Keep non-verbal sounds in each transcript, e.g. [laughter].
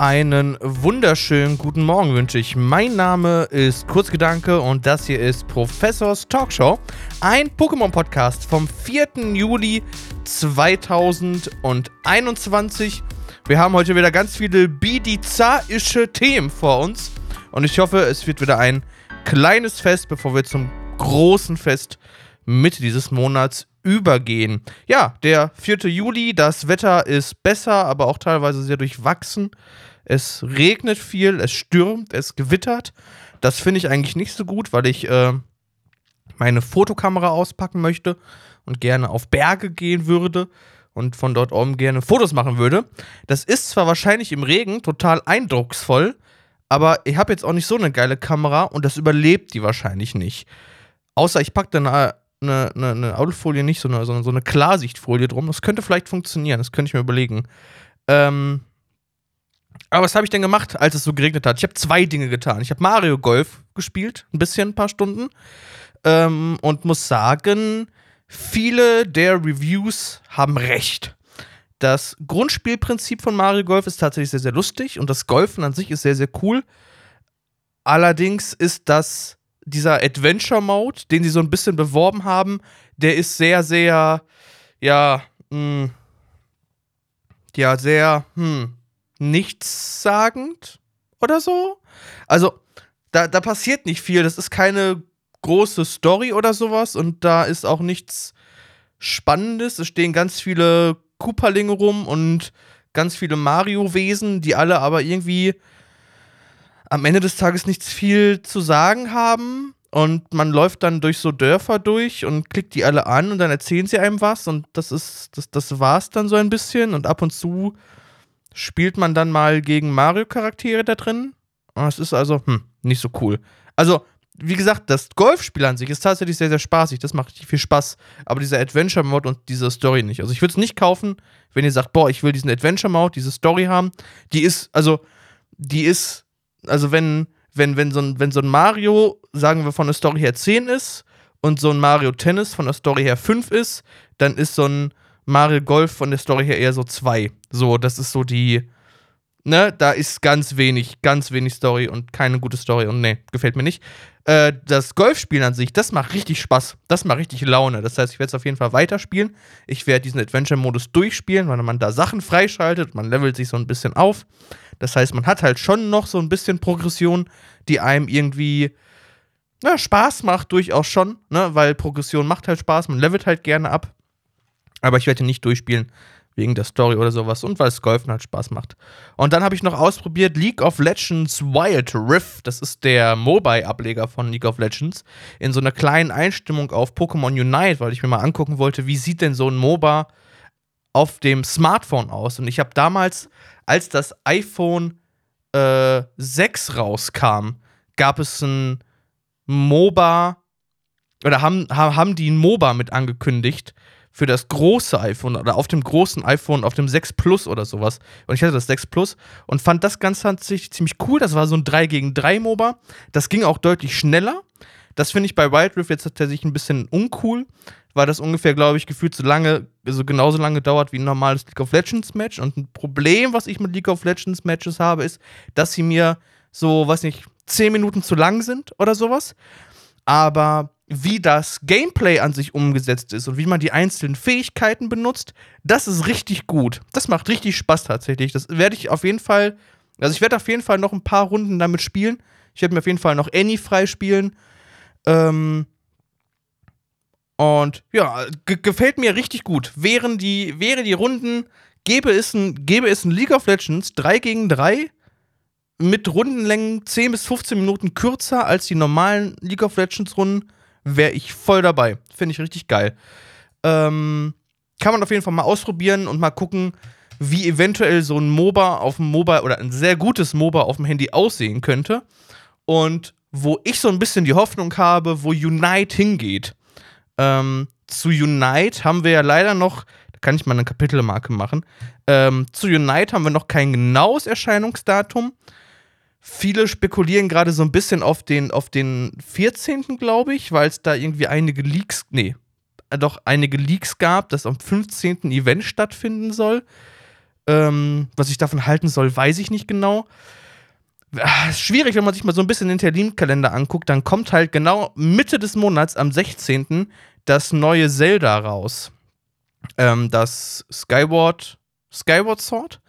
Einen wunderschönen guten Morgen wünsche ich. Mein Name ist Kurzgedanke und das hier ist Professors Talkshow, ein Pokémon-Podcast vom 4. Juli 2021. Wir haben heute wieder ganz viele bidizaische Themen vor uns und ich hoffe, es wird wieder ein kleines Fest, bevor wir zum großen Fest Mitte dieses Monats übergehen. Ja, der 4. Juli, das Wetter ist besser, aber auch teilweise sehr durchwachsen. Es regnet viel, es stürmt, es gewittert. Das finde ich eigentlich nicht so gut, weil ich äh, meine Fotokamera auspacken möchte und gerne auf Berge gehen würde und von dort oben gerne Fotos machen würde. Das ist zwar wahrscheinlich im Regen total eindrucksvoll, aber ich habe jetzt auch nicht so eine geile Kamera und das überlebt die wahrscheinlich nicht. Außer ich packe dann eine, eine, eine Alufolie, nicht so sondern so eine Klarsichtfolie drum. Das könnte vielleicht funktionieren, das könnte ich mir überlegen. Ähm, aber was habe ich denn gemacht, als es so geregnet hat? Ich habe zwei Dinge getan. Ich habe Mario Golf gespielt, ein bisschen, ein paar Stunden. Ähm, und muss sagen, viele der Reviews haben recht. Das Grundspielprinzip von Mario Golf ist tatsächlich sehr, sehr lustig und das Golfen an sich ist sehr, sehr cool. Allerdings ist das dieser Adventure Mode, den sie so ein bisschen beworben haben, der ist sehr, sehr, ja, mh, hm, ja, sehr, hm, nichtssagend oder so. Also, da, da passiert nicht viel. Das ist keine große Story oder sowas und da ist auch nichts Spannendes. Es stehen ganz viele Kooperlinge rum und ganz viele Mario-Wesen, die alle aber irgendwie am Ende des Tages nichts viel zu sagen haben. Und man läuft dann durch so Dörfer durch und klickt die alle an und dann erzählen sie einem was und das ist, das, das war's dann so ein bisschen. Und ab und zu spielt man dann mal gegen Mario-Charaktere da drin. Das ist also, hm, nicht so cool. Also, wie gesagt, das Golfspiel an sich ist tatsächlich sehr, sehr spaßig. Das macht richtig viel Spaß. Aber dieser Adventure-Mode und diese Story nicht. Also, ich würde es nicht kaufen, wenn ihr sagt, boah, ich will diesen Adventure-Mode, diese Story haben. Die ist, also, die ist, also, wenn, wenn, wenn, so ein, wenn so ein Mario, sagen wir, von der Story her 10 ist und so ein Mario Tennis von der Story her 5 ist, dann ist so ein Mario Golf von der Story her eher so zwei. So, das ist so die, ne, da ist ganz wenig, ganz wenig Story und keine gute Story und ne, gefällt mir nicht. Äh, das Golfspielen an sich, das macht richtig Spaß. Das macht richtig Laune. Das heißt, ich werde es auf jeden Fall weiterspielen. Ich werde diesen Adventure-Modus durchspielen, weil man da Sachen freischaltet, man levelt sich so ein bisschen auf. Das heißt, man hat halt schon noch so ein bisschen Progression, die einem irgendwie na, Spaß macht, durchaus schon, ne, weil Progression macht halt Spaß, man levelt halt gerne ab. Aber ich werde ihn nicht durchspielen wegen der Story oder sowas und weil es Golfen halt Spaß macht. Und dann habe ich noch ausprobiert League of Legends Wild Rift. Das ist der Mobile-Ableger von League of Legends. In so einer kleinen Einstimmung auf Pokémon Unite, weil ich mir mal angucken wollte, wie sieht denn so ein MOBA auf dem Smartphone aus. Und ich habe damals, als das iPhone äh, 6 rauskam, gab es ein MOBA oder haben, haben die ein MOBA mit angekündigt für das große iPhone oder auf dem großen iPhone, auf dem 6 Plus oder sowas. Und ich hatte das 6 Plus und fand das Ganze tatsächlich ziemlich cool. Das war so ein 3 gegen 3 MOBA. Das ging auch deutlich schneller. Das finde ich bei Wild Rift jetzt tatsächlich ein bisschen uncool, weil das ungefähr, glaube ich, gefühlt so lange, also genauso lange dauert wie ein normales League of Legends Match. Und ein Problem, was ich mit League of Legends Matches habe, ist, dass sie mir so, weiß nicht, 10 Minuten zu lang sind oder sowas. Aber wie das Gameplay an sich umgesetzt ist und wie man die einzelnen Fähigkeiten benutzt, das ist richtig gut. Das macht richtig Spaß tatsächlich. Das werde ich auf jeden Fall, also ich werde auf jeden Fall noch ein paar Runden damit spielen. Ich werde mir auf jeden Fall noch Annie freispielen. Ähm und ja, gefällt mir richtig gut. Wären die, wäre die Runden, gäbe es ein, gäbe es ein League of Legends 3 gegen 3 mit Rundenlängen 10 bis 15 Minuten kürzer als die normalen League of Legends Runden wäre ich voll dabei. Finde ich richtig geil. Ähm, kann man auf jeden Fall mal ausprobieren und mal gucken, wie eventuell so ein MOBA auf dem Mobile oder ein sehr gutes MOBA auf dem Handy aussehen könnte. Und wo ich so ein bisschen die Hoffnung habe, wo Unite hingeht. Ähm, zu Unite haben wir ja leider noch, da kann ich mal eine Kapitelmarke machen. Ähm, zu Unite haben wir noch kein genaues Erscheinungsdatum. Viele spekulieren gerade so ein bisschen auf den, auf den 14., glaube ich, weil es da irgendwie einige Leaks, nee, doch einige Leaks gab, dass am 15. Event stattfinden soll. Ähm, was ich davon halten soll, weiß ich nicht genau. Ah, schwierig, wenn man sich mal so ein bisschen den Terminkalender anguckt, dann kommt halt genau Mitte des Monats am 16. das neue Zelda raus. Ähm, das Skyward, Skyward Sword.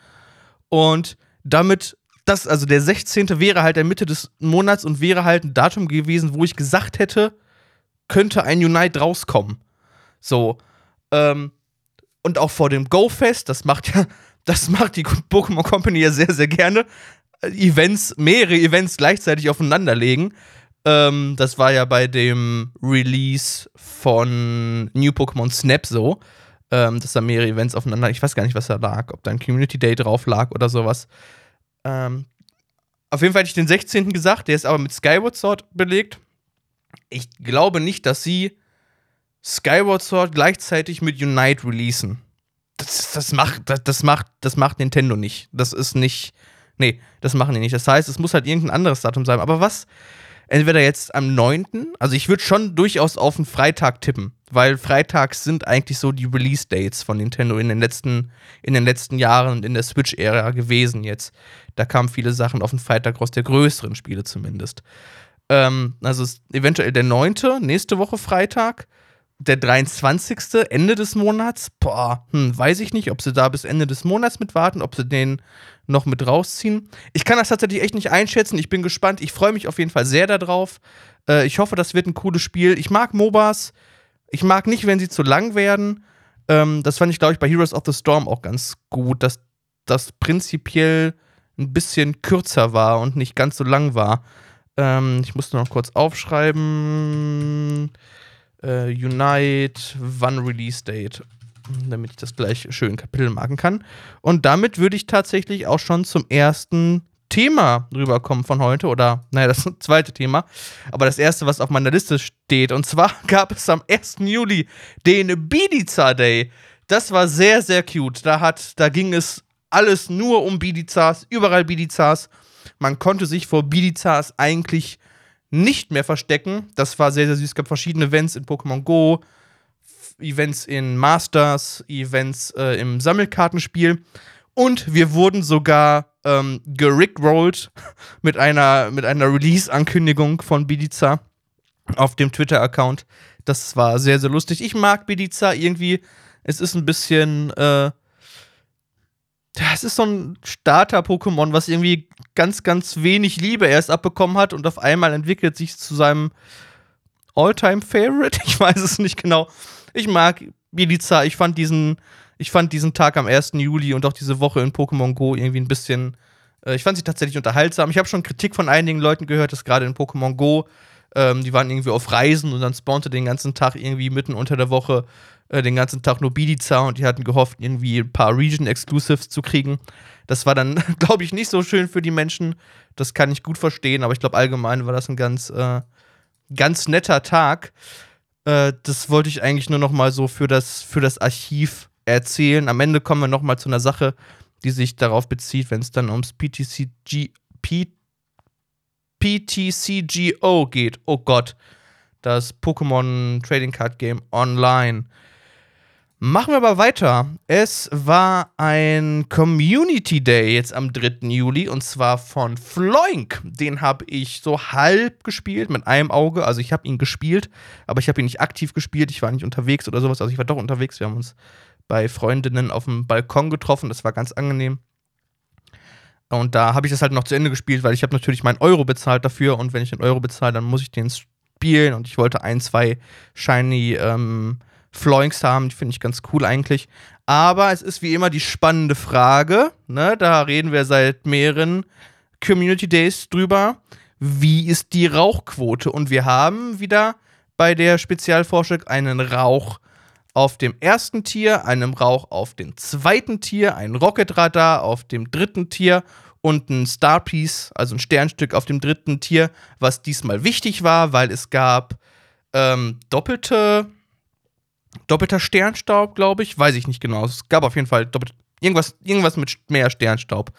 Und damit, das, also der 16. wäre halt der Mitte des Monats und wäre halt ein Datum gewesen, wo ich gesagt hätte, könnte ein Unite rauskommen. So. Ähm, und auch vor dem Go-Fest, das macht ja, [laughs] das macht die Pokémon Company ja sehr, sehr gerne. Events, mehrere Events gleichzeitig aufeinanderlegen. Ähm, das war ja bei dem Release von New Pokémon Snap so, ähm, dass da mehrere Events aufeinander, ich weiß gar nicht, was da lag, ob da ein Community Day drauf lag oder sowas. Ähm, auf jeden Fall hätte ich den 16. gesagt, der ist aber mit Skyward Sword belegt. Ich glaube nicht, dass sie Skyward Sword gleichzeitig mit Unite releasen. Das, das, macht, das, das, macht, das macht Nintendo nicht. Das ist nicht. Nee, das machen die nicht. Das heißt, es muss halt irgendein anderes Datum sein. Aber was? Entweder jetzt am 9., also ich würde schon durchaus auf einen Freitag tippen, weil Freitags sind eigentlich so die Release-Dates von Nintendo in den letzten, in den letzten Jahren und in der Switch-Ära gewesen jetzt. Da kamen viele Sachen auf den Freitag raus, der größeren Spiele zumindest. Ähm, also eventuell der 9., nächste Woche Freitag der 23. Ende des Monats, boah, hm, weiß ich nicht, ob sie da bis Ende des Monats mit warten, ob sie den noch mit rausziehen. Ich kann das tatsächlich echt nicht einschätzen. Ich bin gespannt. Ich freue mich auf jeden Fall sehr darauf. Äh, ich hoffe, das wird ein cooles Spiel. Ich mag MOBAs. Ich mag nicht, wenn sie zu lang werden. Ähm, das fand ich, glaube ich, bei Heroes of the Storm auch ganz gut, dass das prinzipiell ein bisschen kürzer war und nicht ganz so lang war. Ähm, ich musste noch kurz aufschreiben äh, Unite, wann Release Date, damit ich das gleich schön Kapitelmarken kann. Und damit würde ich tatsächlich auch schon zum ersten Thema rüberkommen von heute, oder naja, das [laughs] zweite Thema, aber das erste, was auf meiner Liste steht. Und zwar [laughs] gab es am 1. Juli den Bidiza Day. Das war sehr, sehr cute. Da, hat, da ging es alles nur um Bidizas, überall Bidizas. Man konnte sich vor Bidizas eigentlich nicht mehr verstecken. Das war sehr, sehr süß. Es gab verschiedene Events in Pokémon Go, Events in Masters, Events äh, im Sammelkartenspiel. Und wir wurden sogar ähm, gerickrollt [laughs] mit einer, mit einer Release-Ankündigung von Bidiza auf dem Twitter-Account. Das war sehr, sehr lustig. Ich mag Bidiza irgendwie. Es ist ein bisschen äh, das ist so ein Starter-Pokémon, was irgendwie ganz, ganz wenig Liebe erst abbekommen hat und auf einmal entwickelt sich zu seinem All-Time-Favorite. [laughs] Ich weiß es nicht genau. Ich mag Biliza. Ich fand diesen, ich fand diesen Tag am 1. Juli und auch diese Woche in Pokémon Go irgendwie ein bisschen. Äh, ich fand sie tatsächlich unterhaltsam. Ich habe schon Kritik von einigen Leuten gehört, dass gerade in Pokémon Go ähm, die waren irgendwie auf Reisen und dann spawnte den ganzen Tag irgendwie mitten unter der Woche äh, den ganzen Tag nur Bidiza und die hatten gehofft, irgendwie ein paar Region-Exclusives zu kriegen. Das war dann, [laughs] glaube ich, nicht so schön für die Menschen. Das kann ich gut verstehen, aber ich glaube, allgemein war das ein ganz, äh, ganz netter Tag. Äh, das wollte ich eigentlich nur noch mal so für das, für das Archiv erzählen. Am Ende kommen wir noch mal zu einer Sache, die sich darauf bezieht, wenn es dann ums PTCG, P PTCGO geht. Oh Gott. Das Pokémon Trading Card Game Online. Machen wir aber weiter. Es war ein Community Day jetzt am 3. Juli und zwar von Floink. Den habe ich so halb gespielt mit einem Auge. Also ich habe ihn gespielt, aber ich habe ihn nicht aktiv gespielt. Ich war nicht unterwegs oder sowas. Also ich war doch unterwegs. Wir haben uns bei Freundinnen auf dem Balkon getroffen. Das war ganz angenehm. Und da habe ich das halt noch zu Ende gespielt, weil ich habe natürlich meinen Euro bezahlt dafür und wenn ich den Euro bezahle, dann muss ich den spielen und ich wollte ein, zwei shiny ähm, Floinks haben, die finde ich ganz cool eigentlich. Aber es ist wie immer die spannende Frage, ne? da reden wir seit mehreren Community Days drüber, wie ist die Rauchquote? Und wir haben wieder bei der Spezialforschung einen Rauch auf dem ersten Tier, einem Rauch auf dem zweiten Tier, ein Rocketradar auf dem dritten Tier und ein Starpiece, also ein Sternstück auf dem dritten Tier, was diesmal wichtig war, weil es gab ähm, doppelte doppelter Sternstaub, glaube ich. Weiß ich nicht genau. Es gab auf jeden Fall doppelt, irgendwas, irgendwas mit mehr Sternstaub.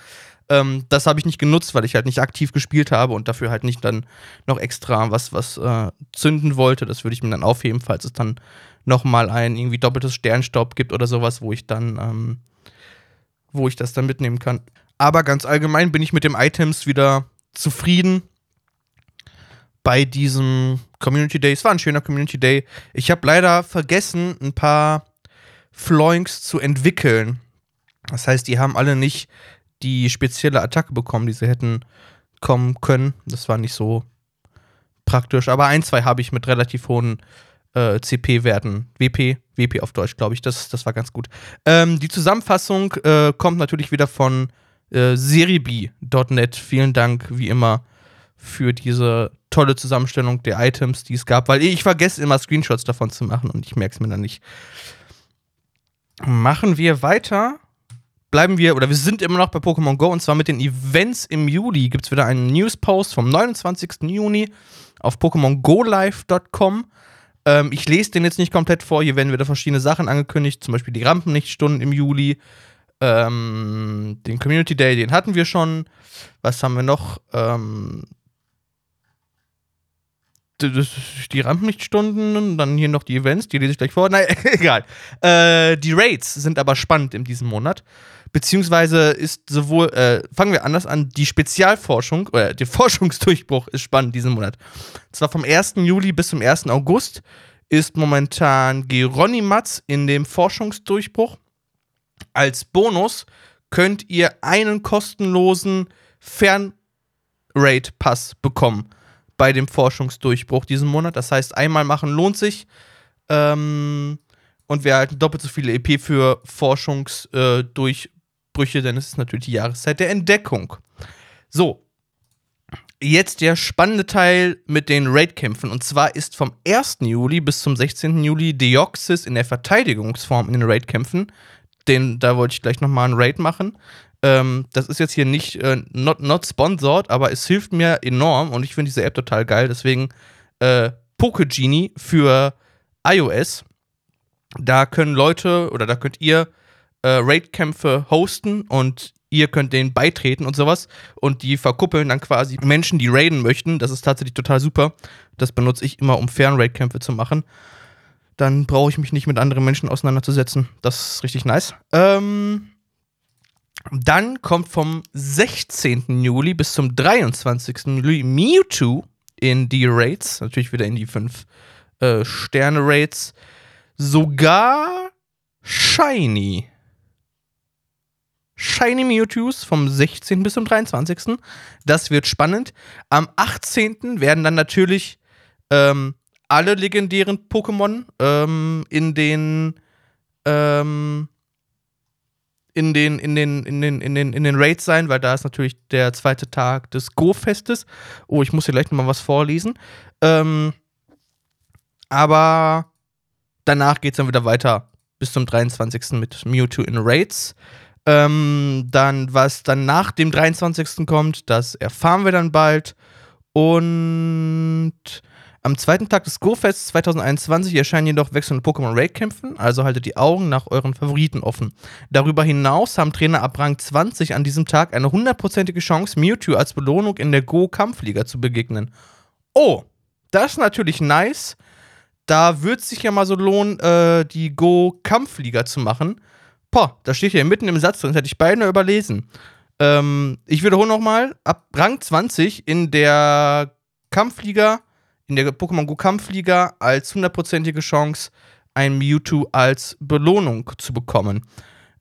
Ähm, das habe ich nicht genutzt, weil ich halt nicht aktiv gespielt habe und dafür halt nicht dann noch extra was, was äh, zünden wollte. Das würde ich mir dann aufheben, falls es dann noch mal ein irgendwie doppeltes Sternstaub gibt oder sowas, wo ich dann ähm, wo ich das dann mitnehmen kann. Aber ganz allgemein bin ich mit den Items wieder zufrieden bei diesem Community Day. Es war ein schöner Community Day. Ich habe leider vergessen, ein paar Floinks zu entwickeln. Das heißt, die haben alle nicht die spezielle Attacke bekommen, die sie hätten kommen können. Das war nicht so praktisch. Aber ein, zwei habe ich mit relativ hohen äh, CP-Werten. WP, WP auf Deutsch, glaube ich. Das, das war ganz gut. Ähm, die Zusammenfassung äh, kommt natürlich wieder von äh, serieb.net. Vielen Dank, wie immer, für diese tolle Zusammenstellung der Items, die es gab, weil ich vergesse immer Screenshots davon zu machen und ich merke es mir dann nicht. Machen wir weiter. Bleiben wir, oder wir sind immer noch bei Pokémon Go und zwar mit den Events im Juli. Gibt es wieder einen Newspost vom 29. Juni auf PokémonGoLive.com. Ähm, ich lese den jetzt nicht komplett vor. Hier werden wieder verschiedene Sachen angekündigt, zum Beispiel die Rampenlichtstunden im Juli. Ähm, den Community Day, den hatten wir schon. Was haben wir noch? Ähm, die Rampenlichtstunden, dann hier noch die Events, die lese ich gleich vor. Nein, [laughs] egal. Äh, die Raids sind aber spannend in diesem Monat. Beziehungsweise ist sowohl, äh, fangen wir anders an, die Spezialforschung, oder der [laughs] Forschungsdurchbruch ist spannend diesen Monat. Und zwar vom 1. Juli bis zum 1. August ist momentan Geronimatz in dem Forschungsdurchbruch. Als Bonus könnt ihr einen kostenlosen Fernraid-Pass bekommen bei dem Forschungsdurchbruch diesen Monat. Das heißt, einmal machen lohnt sich. Ähm, und wir erhalten doppelt so viele EP für Forschungsdurchbrüche, äh, denn es ist natürlich die Jahreszeit der Entdeckung. So. Jetzt der spannende Teil mit den Raid-Kämpfen. Und zwar ist vom 1. Juli bis zum 16. Juli Deoxys in der Verteidigungsform in den Raid-Kämpfen. Den, da wollte ich gleich nochmal einen Raid machen. Ähm, das ist jetzt hier nicht äh, not, not sponsored, aber es hilft mir enorm und ich finde diese App total geil. Deswegen äh, Pokegenie für iOS. Da können Leute oder da könnt ihr äh, Raid-Kämpfe hosten und ihr könnt denen beitreten und sowas. Und die verkuppeln dann quasi Menschen, die raiden möchten. Das ist tatsächlich total super. Das benutze ich immer, um Fern-Raid-Kämpfe zu machen. Dann brauche ich mich nicht mit anderen Menschen auseinanderzusetzen. Das ist richtig nice. Ähm, dann kommt vom 16. Juli bis zum 23. Juli Mewtwo in die Raids. Natürlich wieder in die 5 äh, Sterne-Raids. Sogar Shiny. Shiny Mewtwo's vom 16. bis zum 23. Das wird spannend. Am 18. werden dann natürlich ähm, alle legendären Pokémon ähm, in den ähm, in den, in den, in den, in den, in den Raids sein, weil da ist natürlich der zweite Tag des Go-Festes. Oh, ich muss hier gleich nochmal was vorlesen. Ähm, aber danach geht es dann wieder weiter bis zum 23. mit Mewtwo in Raids. Ähm, dann, was dann nach dem 23. kommt, das erfahren wir dann bald. Und am zweiten Tag des Go-Fests 2021 erscheinen jedoch wechselnde Pokémon Raid-Kämpfen, also haltet die Augen nach euren Favoriten offen. Darüber hinaus haben Trainer ab Rang 20 an diesem Tag eine hundertprozentige Chance, Mewtwo als Belohnung in der Go-Kampfliga zu begegnen. Oh, das ist natürlich nice. Da wird es sich ja mal so lohnen, äh, die Go-Kampfliga zu machen. Boah, da steht hier mitten im Satz drin, das hätte ich beinahe überlesen. Ähm, ich wiederhole nochmal, ab Rang 20 in der Kampfliga in der Pokémon Go Kampfliga als hundertprozentige Chance, ein Mewtwo als Belohnung zu bekommen.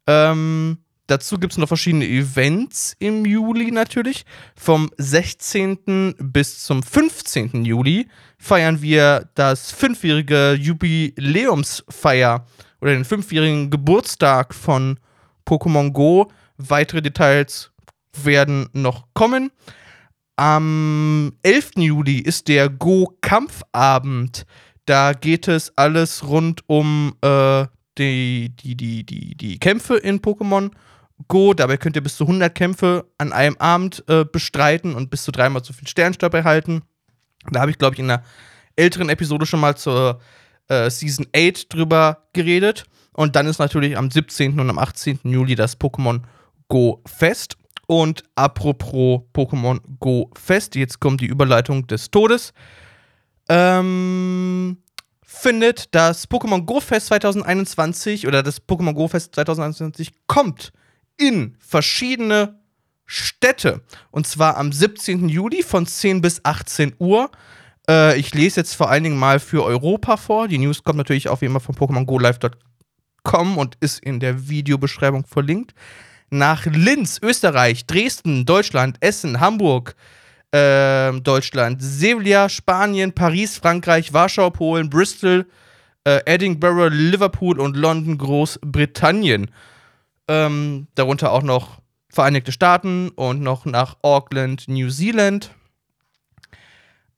Ähm, dazu gibt es noch verschiedene Events im Juli natürlich. Vom 16. bis zum 15. Juli feiern wir das fünfjährige Jubiläumsfeier oder den fünfjährigen Geburtstag von Pokémon Go. Weitere Details werden noch kommen. Am 11. Juli ist der Go-Kampfabend. Da geht es alles rund um äh, die, die, die, die, die Kämpfe in Pokémon Go. Dabei könnt ihr bis zu 100 Kämpfe an einem Abend äh, bestreiten und bis zu dreimal so viel Sternstab erhalten. Da habe ich, glaube ich, in einer älteren Episode schon mal zur äh, Season 8 drüber geredet. Und dann ist natürlich am 17. und am 18. Juli das Pokémon Go Fest. Und apropos Pokémon Go Fest, jetzt kommt die Überleitung des Todes. Ähm, findet das Pokémon Go Fest 2021 oder das Pokémon Go Fest 2021 kommt in verschiedene Städte. Und zwar am 17. Juli von 10 bis 18 Uhr. Äh, ich lese jetzt vor allen Dingen mal für Europa vor. Die News kommt natürlich auch wie immer von PokémonGoLive.com und ist in der Videobeschreibung verlinkt. Nach Linz, Österreich, Dresden, Deutschland, Essen, Hamburg, äh, Deutschland, Sevilla, Spanien, Paris, Frankreich, Warschau, Polen, Bristol, äh, Edinburgh, Liverpool und London, Großbritannien. Ähm, darunter auch noch Vereinigte Staaten und noch nach Auckland, New Zealand.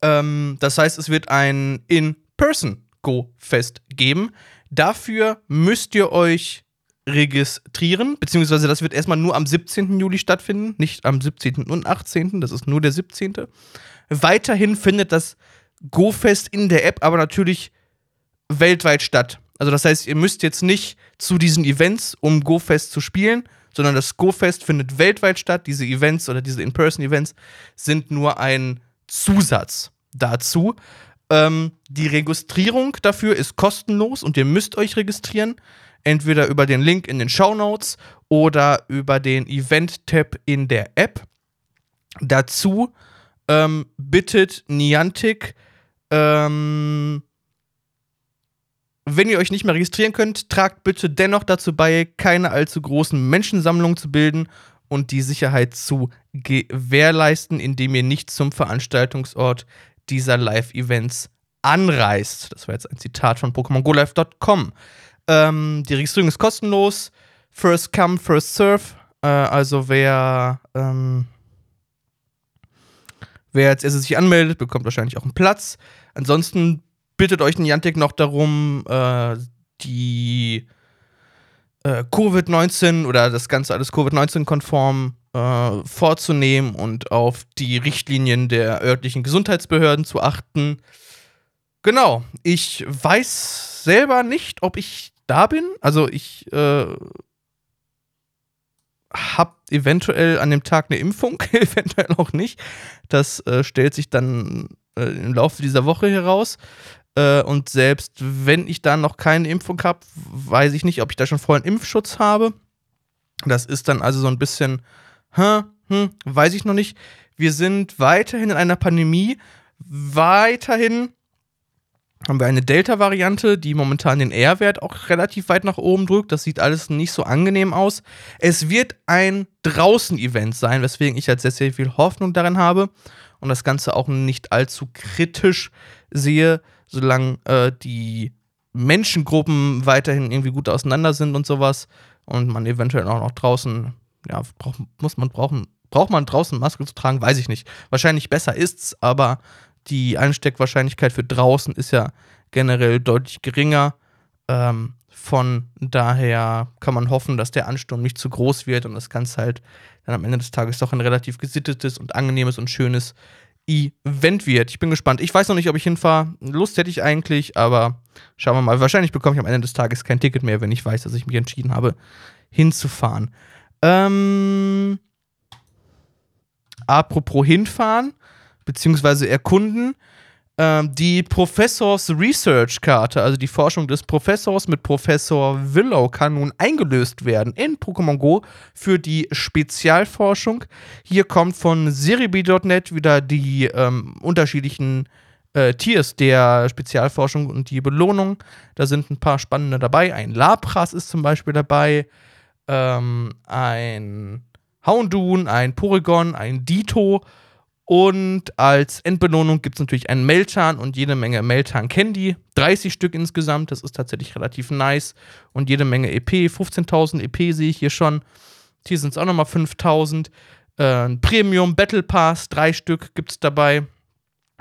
Ähm, das heißt, es wird ein In-Person-Go-Fest geben. Dafür müsst ihr euch registrieren, beziehungsweise das wird erstmal nur am 17. Juli stattfinden, nicht am 17. und 18., das ist nur der 17. Weiterhin findet das Go-Fest in der App aber natürlich weltweit statt. Also das heißt, ihr müsst jetzt nicht zu diesen Events, um Go-Fest zu spielen, sondern das Go-Fest findet weltweit statt. Diese Events oder diese In-Person-Events sind nur ein Zusatz dazu. Ähm, die Registrierung dafür ist kostenlos und ihr müsst euch registrieren. Entweder über den Link in den Show Notes oder über den Event-Tab in der App. Dazu ähm, bittet Niantic ähm, wenn ihr euch nicht mehr registrieren könnt, tragt bitte dennoch dazu bei, keine allzu großen Menschensammlungen zu bilden und die Sicherheit zu gewährleisten, indem ihr nicht zum Veranstaltungsort dieser Live-Events anreist. Das war jetzt ein Zitat von PokémonGoLive.com. Ähm, die Registrierung ist kostenlos. First come, first serve. Äh, also wer, ähm, wer als erstes sich anmeldet, bekommt wahrscheinlich auch einen Platz. Ansonsten bittet euch Niantic noch darum, äh, die äh, Covid-19 oder das Ganze alles Covid-19-konform äh, vorzunehmen und auf die Richtlinien der örtlichen Gesundheitsbehörden zu achten. Genau, ich weiß selber nicht, ob ich da bin. Also ich äh, habe eventuell an dem Tag eine Impfung, [laughs] eventuell auch nicht. Das äh, stellt sich dann äh, im Laufe dieser Woche heraus. Äh, und selbst wenn ich da noch keine Impfung habe, weiß ich nicht, ob ich da schon einen Impfschutz habe. Das ist dann also so ein bisschen, hm, hm, weiß ich noch nicht. Wir sind weiterhin in einer Pandemie. Weiterhin haben wir eine Delta-Variante, die momentan den R-Wert auch relativ weit nach oben drückt. Das sieht alles nicht so angenehm aus. Es wird ein Draußen-Event sein, weswegen ich jetzt sehr, sehr viel Hoffnung darin habe und das Ganze auch nicht allzu kritisch sehe solange äh, die Menschengruppen weiterhin irgendwie gut auseinander sind und sowas und man eventuell auch noch draußen, ja, brauch, muss man brauchen, braucht man draußen Maske zu tragen, weiß ich nicht. Wahrscheinlich besser ist's, aber die Einsteckwahrscheinlichkeit für draußen ist ja generell deutlich geringer. Ähm, von daher kann man hoffen, dass der Ansturm nicht zu groß wird und das Ganze halt dann am Ende des Tages doch ein relativ gesittetes und angenehmes und schönes Event wird. Ich bin gespannt. Ich weiß noch nicht, ob ich hinfahre. Lust hätte ich eigentlich, aber schauen wir mal. Wahrscheinlich bekomme ich am Ende des Tages kein Ticket mehr, wenn ich weiß, dass ich mich entschieden habe, hinzufahren. Ähm, apropos hinfahren, beziehungsweise erkunden ähm, die Professors Research Karte, also die Forschung des Professors mit Professor Willow, kann nun eingelöst werden in Pokémon Go für die Spezialforschung. Hier kommt von Siribi.net wieder die ähm, unterschiedlichen äh, Tiers der Spezialforschung und die Belohnung. Da sind ein paar spannende dabei. Ein Lapras ist zum Beispiel dabei, ähm, ein Houndoon, ein Porygon, ein Dito und als Endbelohnung gibt es natürlich einen Meltan und jede Menge Meltan Candy. 30 Stück insgesamt, das ist tatsächlich relativ nice. Und jede Menge EP, 15.000 EP sehe ich hier schon. Hier sind es auch nochmal 5.000. Äh, Premium Battle Pass, drei Stück gibt es dabei.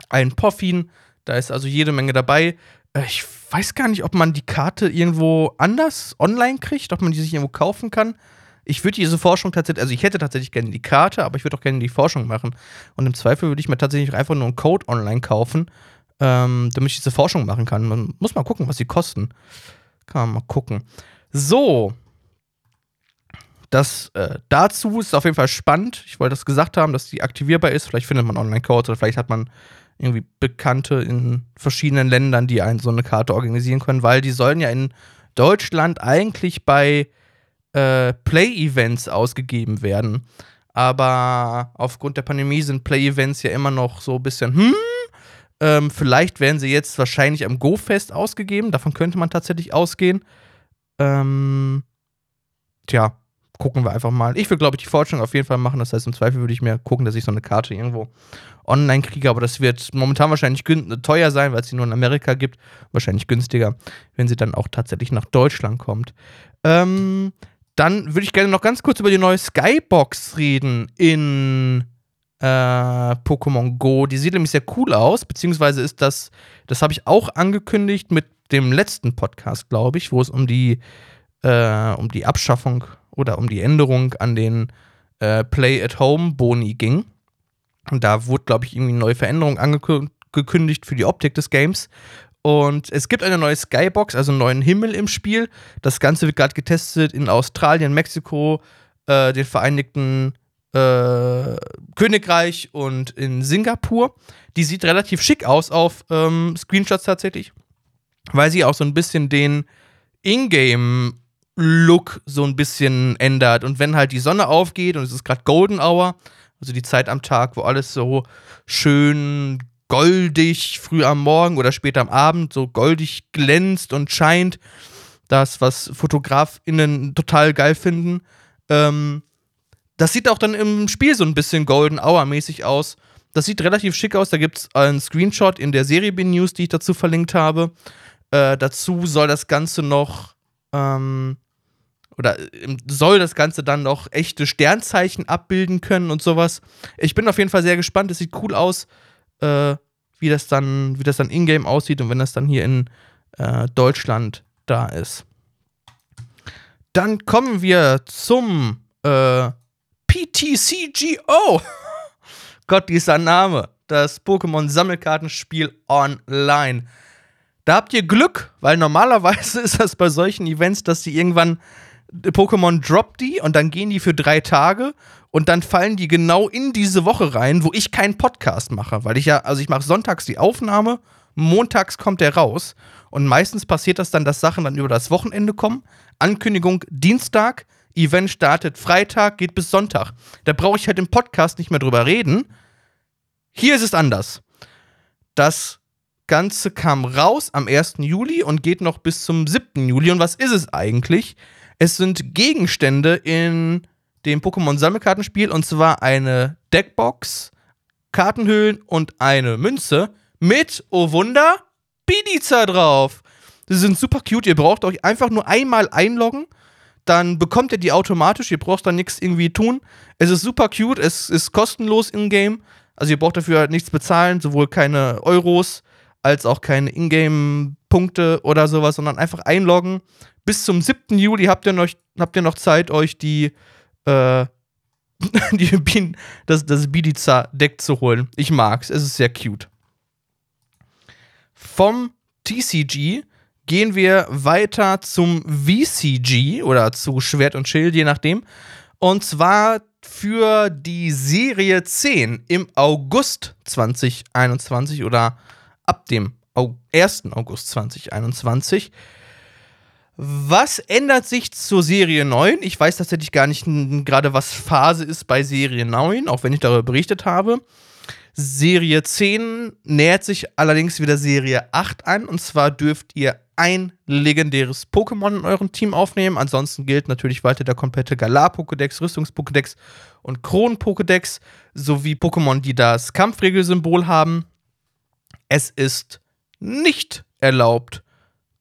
Ein Poffin, da ist also jede Menge dabei. Äh, ich weiß gar nicht, ob man die Karte irgendwo anders online kriegt, ob man die sich irgendwo kaufen kann ich würde diese Forschung tatsächlich, also ich hätte tatsächlich gerne die Karte, aber ich würde auch gerne die Forschung machen. Und im Zweifel würde ich mir tatsächlich einfach nur einen Code online kaufen, ähm, damit ich diese Forschung machen kann. Man muss mal gucken, was sie kosten. Kann man mal gucken. So. Das äh, dazu ist auf jeden Fall spannend. Ich wollte das gesagt haben, dass die aktivierbar ist. Vielleicht findet man Online-Codes oder vielleicht hat man irgendwie Bekannte in verschiedenen Ländern, die einen so eine Karte organisieren können, weil die sollen ja in Deutschland eigentlich bei äh, Play-Events ausgegeben werden. Aber aufgrund der Pandemie sind Play-Events ja immer noch so ein bisschen, hm, ähm, vielleicht werden sie jetzt wahrscheinlich am Go-Fest ausgegeben. Davon könnte man tatsächlich ausgehen. Ähm, tja, gucken wir einfach mal. Ich will, glaube ich, die Fortschritte auf jeden Fall machen. Das heißt, im Zweifel würde ich mir gucken, dass ich so eine Karte irgendwo online kriege. Aber das wird momentan wahrscheinlich teuer sein, weil es sie nur in Amerika gibt. Wahrscheinlich günstiger, wenn sie dann auch tatsächlich nach Deutschland kommt. Ähm, dann würde ich gerne noch ganz kurz über die neue Skybox reden in äh, Pokémon Go. Die sieht nämlich sehr cool aus, beziehungsweise ist das, das habe ich auch angekündigt mit dem letzten Podcast, glaube ich, wo es um die, äh, um die Abschaffung oder um die Änderung an den äh, Play-at-Home-Boni ging. Und da wurde, glaube ich, irgendwie eine neue Veränderung angekündigt für die Optik des Games. Und es gibt eine neue Skybox, also einen neuen Himmel im Spiel. Das Ganze wird gerade getestet in Australien, Mexiko, äh, den Vereinigten äh, Königreich und in Singapur. Die sieht relativ schick aus auf ähm, Screenshots tatsächlich, weil sie auch so ein bisschen den Ingame-Look so ein bisschen ändert. Und wenn halt die Sonne aufgeht und es ist gerade Golden Hour, also die Zeit am Tag, wo alles so schön goldig früh am Morgen oder später am Abend so goldig glänzt und scheint. Das, was FotografInnen total geil finden. Ähm, das sieht auch dann im Spiel so ein bisschen Golden Hour-mäßig aus. Das sieht relativ schick aus. Da gibt es einen Screenshot in der Serie B News, die ich dazu verlinkt habe. Äh, dazu soll das Ganze noch ähm, oder äh, soll das Ganze dann noch echte Sternzeichen abbilden können und sowas. Ich bin auf jeden Fall sehr gespannt. Es sieht cool aus äh, wie das dann, wie das dann in-game aussieht und wenn das dann hier in äh, Deutschland da ist. Dann kommen wir zum äh, PTCGO. [laughs] Gott, dieser Name. Das Pokémon-Sammelkartenspiel online. Da habt ihr Glück, weil normalerweise [laughs] ist das bei solchen Events, dass die irgendwann Pokémon droppt die und dann gehen die für drei Tage und dann fallen die genau in diese Woche rein, wo ich keinen Podcast mache, weil ich ja, also ich mache sonntags die Aufnahme, montags kommt der raus und meistens passiert das dann, dass Sachen dann über das Wochenende kommen. Ankündigung Dienstag, Event startet Freitag, geht bis Sonntag. Da brauche ich halt im Podcast nicht mehr drüber reden. Hier ist es anders. Das Ganze kam raus am 1. Juli und geht noch bis zum 7. Juli. Und was ist es eigentlich? Es sind Gegenstände in dem Pokémon-Sammelkartenspiel und zwar eine Deckbox, Kartenhüllen und eine Münze mit, oh Wunder, Pizza drauf. Die sind super cute. Ihr braucht euch einfach nur einmal einloggen. Dann bekommt ihr die automatisch. Ihr braucht dann nichts irgendwie tun. Es ist super cute. Es ist kostenlos in-game. Also ihr braucht dafür halt nichts bezahlen. Sowohl keine Euros als auch keine Ingame-Punkte oder sowas, sondern einfach einloggen. Bis zum 7. Juli habt ihr noch, habt ihr noch Zeit, euch die äh, [laughs] die, das, das Bidiza-Deck zu holen. Ich mag's, es ist sehr cute. Vom TCG gehen wir weiter zum VCG oder zu Schwert und Schild, je nachdem. Und zwar für die Serie 10 im August 2021 oder ab dem 1. August 2021 was ändert sich zur Serie 9? Ich weiß tatsächlich gar nicht gerade, was Phase ist bei Serie 9, auch wenn ich darüber berichtet habe. Serie 10 nähert sich allerdings wieder Serie 8 an. Und zwar dürft ihr ein legendäres Pokémon in eurem Team aufnehmen. Ansonsten gilt natürlich weiter der komplette Galar-Pokédex, Rüstungs-Pokédex und Kronen-Pokédex sowie Pokémon, die das Kampfregelsymbol haben. Es ist nicht erlaubt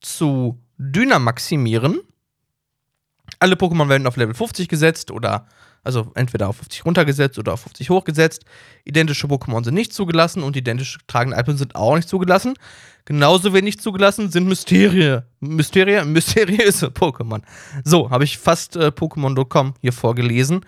zu Dynamaximieren. Alle Pokémon werden auf Level 50 gesetzt oder also entweder auf 50 runtergesetzt oder auf 50 hochgesetzt. Identische Pokémon sind nicht zugelassen und identische tragende Items sind auch nicht zugelassen. Genauso wenig zugelassen sind Mysterie, Mysterie, mysteriöse Pokémon. So, habe ich fast äh, Pokémon.com hier vorgelesen.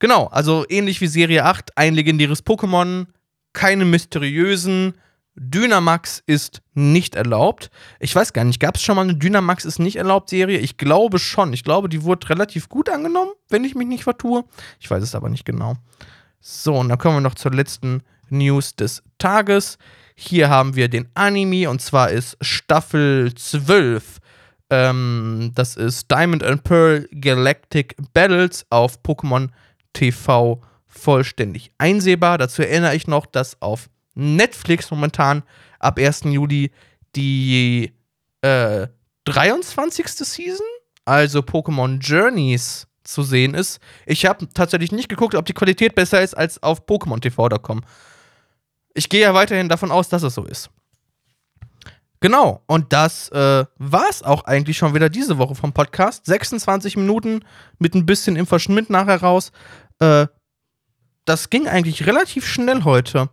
Genau, also ähnlich wie Serie 8, ein legendäres Pokémon, keine mysteriösen, Dynamax ist nicht erlaubt. Ich weiß gar nicht, gab es schon mal eine Dynamax ist nicht erlaubt Serie? Ich glaube schon. Ich glaube, die wurde relativ gut angenommen, wenn ich mich nicht vertue. Ich weiß es aber nicht genau. So, und dann kommen wir noch zur letzten News des Tages. Hier haben wir den Anime und zwar ist Staffel 12 Ähm, das ist Diamond and Pearl Galactic Battles auf Pokémon TV vollständig einsehbar. Dazu erinnere ich noch, dass auf Netflix momentan ab 1. Juli die äh, 23. Season, also Pokémon Journeys, zu sehen ist. Ich habe tatsächlich nicht geguckt, ob die Qualität besser ist als auf PokémonTV.com. Ich gehe ja weiterhin davon aus, dass es so ist. Genau, und das äh, war es auch eigentlich schon wieder diese Woche vom Podcast. 26 Minuten mit ein bisschen im Verschnitt nachher raus. Äh, das ging eigentlich relativ schnell heute.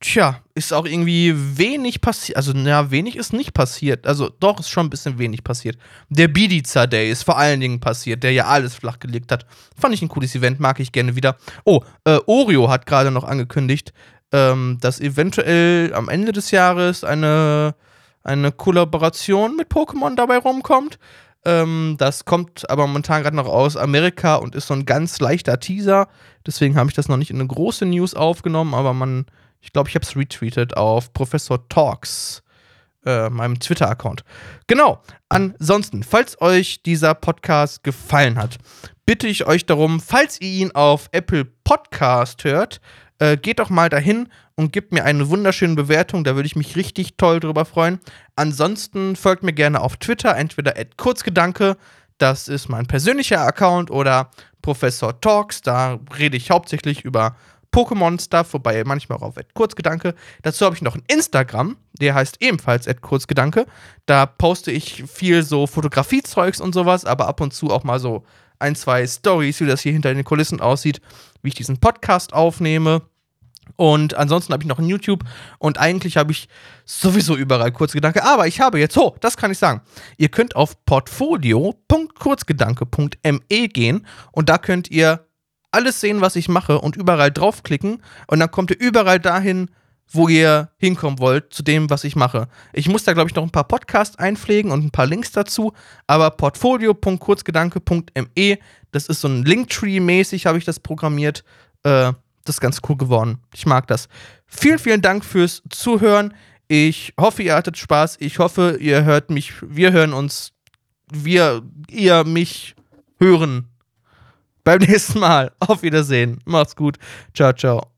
Tja, ist auch irgendwie wenig passiert. Also, ja, wenig ist nicht passiert. Also, doch, ist schon ein bisschen wenig passiert. Der Bidiza Day ist vor allen Dingen passiert, der ja alles flachgelegt hat. Fand ich ein cooles Event, mag ich gerne wieder. Oh, äh, Oreo hat gerade noch angekündigt, ähm, dass eventuell am Ende des Jahres eine, eine Kollaboration mit Pokémon dabei rumkommt. Ähm, das kommt aber momentan gerade noch aus Amerika und ist so ein ganz leichter Teaser. Deswegen habe ich das noch nicht in eine große News aufgenommen, aber man ich glaube, ich habe es retweetet auf Professor Talks, äh, meinem Twitter-Account. Genau. Ansonsten, falls euch dieser Podcast gefallen hat, bitte ich euch darum, falls ihr ihn auf Apple Podcast hört, äh, geht doch mal dahin und gebt mir eine wunderschöne Bewertung. Da würde ich mich richtig toll drüber freuen. Ansonsten folgt mir gerne auf Twitter, entweder Kurzgedanke, das ist mein persönlicher Account, oder Professor Talks. Da rede ich hauptsächlich über Pokémon-Stuff, wobei manchmal auch at Kurzgedanke. Dazu habe ich noch ein Instagram, der heißt ebenfalls Kurzgedanke. Da poste ich viel so Fotografiezeugs und sowas, aber ab und zu auch mal so ein, zwei Stories, wie das hier hinter den Kulissen aussieht, wie ich diesen Podcast aufnehme. Und ansonsten habe ich noch ein YouTube und eigentlich habe ich sowieso überall Kurzgedanke. Aber ich habe jetzt, oh, das kann ich sagen. Ihr könnt auf portfolio.kurzgedanke.me gehen und da könnt ihr alles sehen, was ich mache und überall draufklicken und dann kommt ihr überall dahin, wo ihr hinkommen wollt, zu dem, was ich mache. Ich muss da, glaube ich, noch ein paar Podcasts einpflegen und ein paar Links dazu, aber portfolio.kurzgedanke.me, das ist so ein Linktree-mäßig, habe ich das programmiert. Äh, das ist ganz cool geworden. Ich mag das. Vielen, vielen Dank fürs Zuhören. Ich hoffe, ihr hattet Spaß. Ich hoffe, ihr hört mich. Wir hören uns. Wir, ihr mich hören beim nächsten Mal. Auf Wiedersehen. Macht's gut. Ciao, ciao.